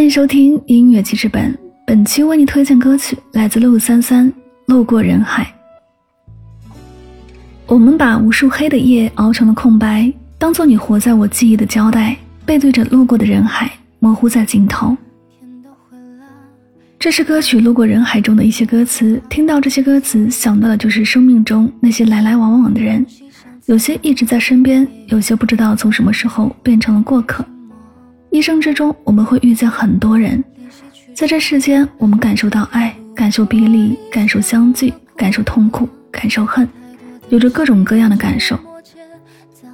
欢迎收听音乐记事本，本期为你推荐歌曲来自陆三三《路过人海》。我们把无数黑的夜熬成了空白，当做你活在我记忆的胶带，背对着路过的人海，模糊在尽头。这是歌曲《路过人海》中的一些歌词，听到这些歌词，想到的就是生命中那些来来往往的人，有些一直在身边，有些不知道从什么时候变成了过客。一生之中，我们会遇见很多人，在这世间，我们感受到爱，感受别离，感受相聚，感受痛苦，感受恨，有着各种各样的感受。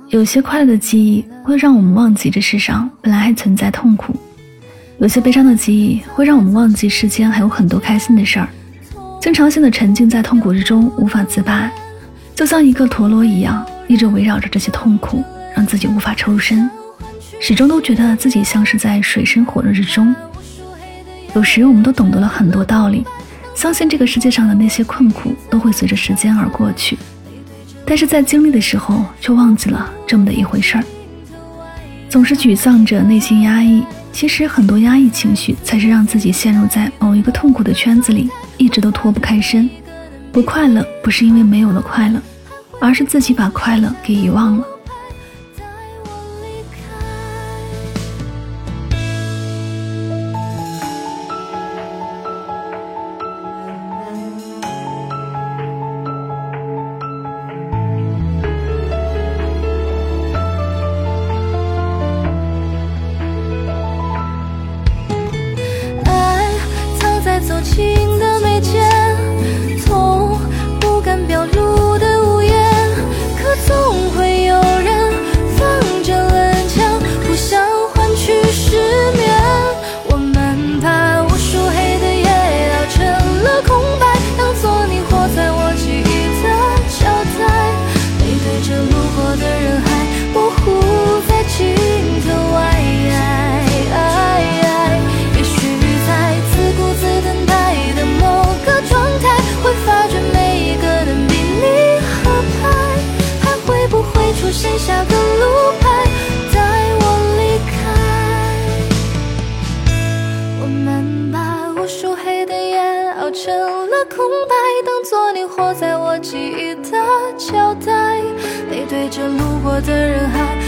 有些快乐的记忆会让我们忘记这世上本来还存在痛苦，有些悲伤的记忆会让我们忘记世间还有很多开心的事儿，经常性的沉浸在痛苦之中无法自拔，就像一个陀螺一样，一直围绕着这些痛苦，让自己无法抽身。始终都觉得自己像是在水深火热之中。有时我们都懂得了很多道理，相信这个世界上的那些困苦都会随着时间而过去，但是在经历的时候却忘记了这么的一回事儿。总是沮丧着，内心压抑，其实很多压抑情绪才是让自己陷入在某一个痛苦的圈子里，一直都脱不开身。不快乐不是因为没有了快乐，而是自己把快乐给遗忘了。做你活在我记忆的胶带，背对着路过的人海。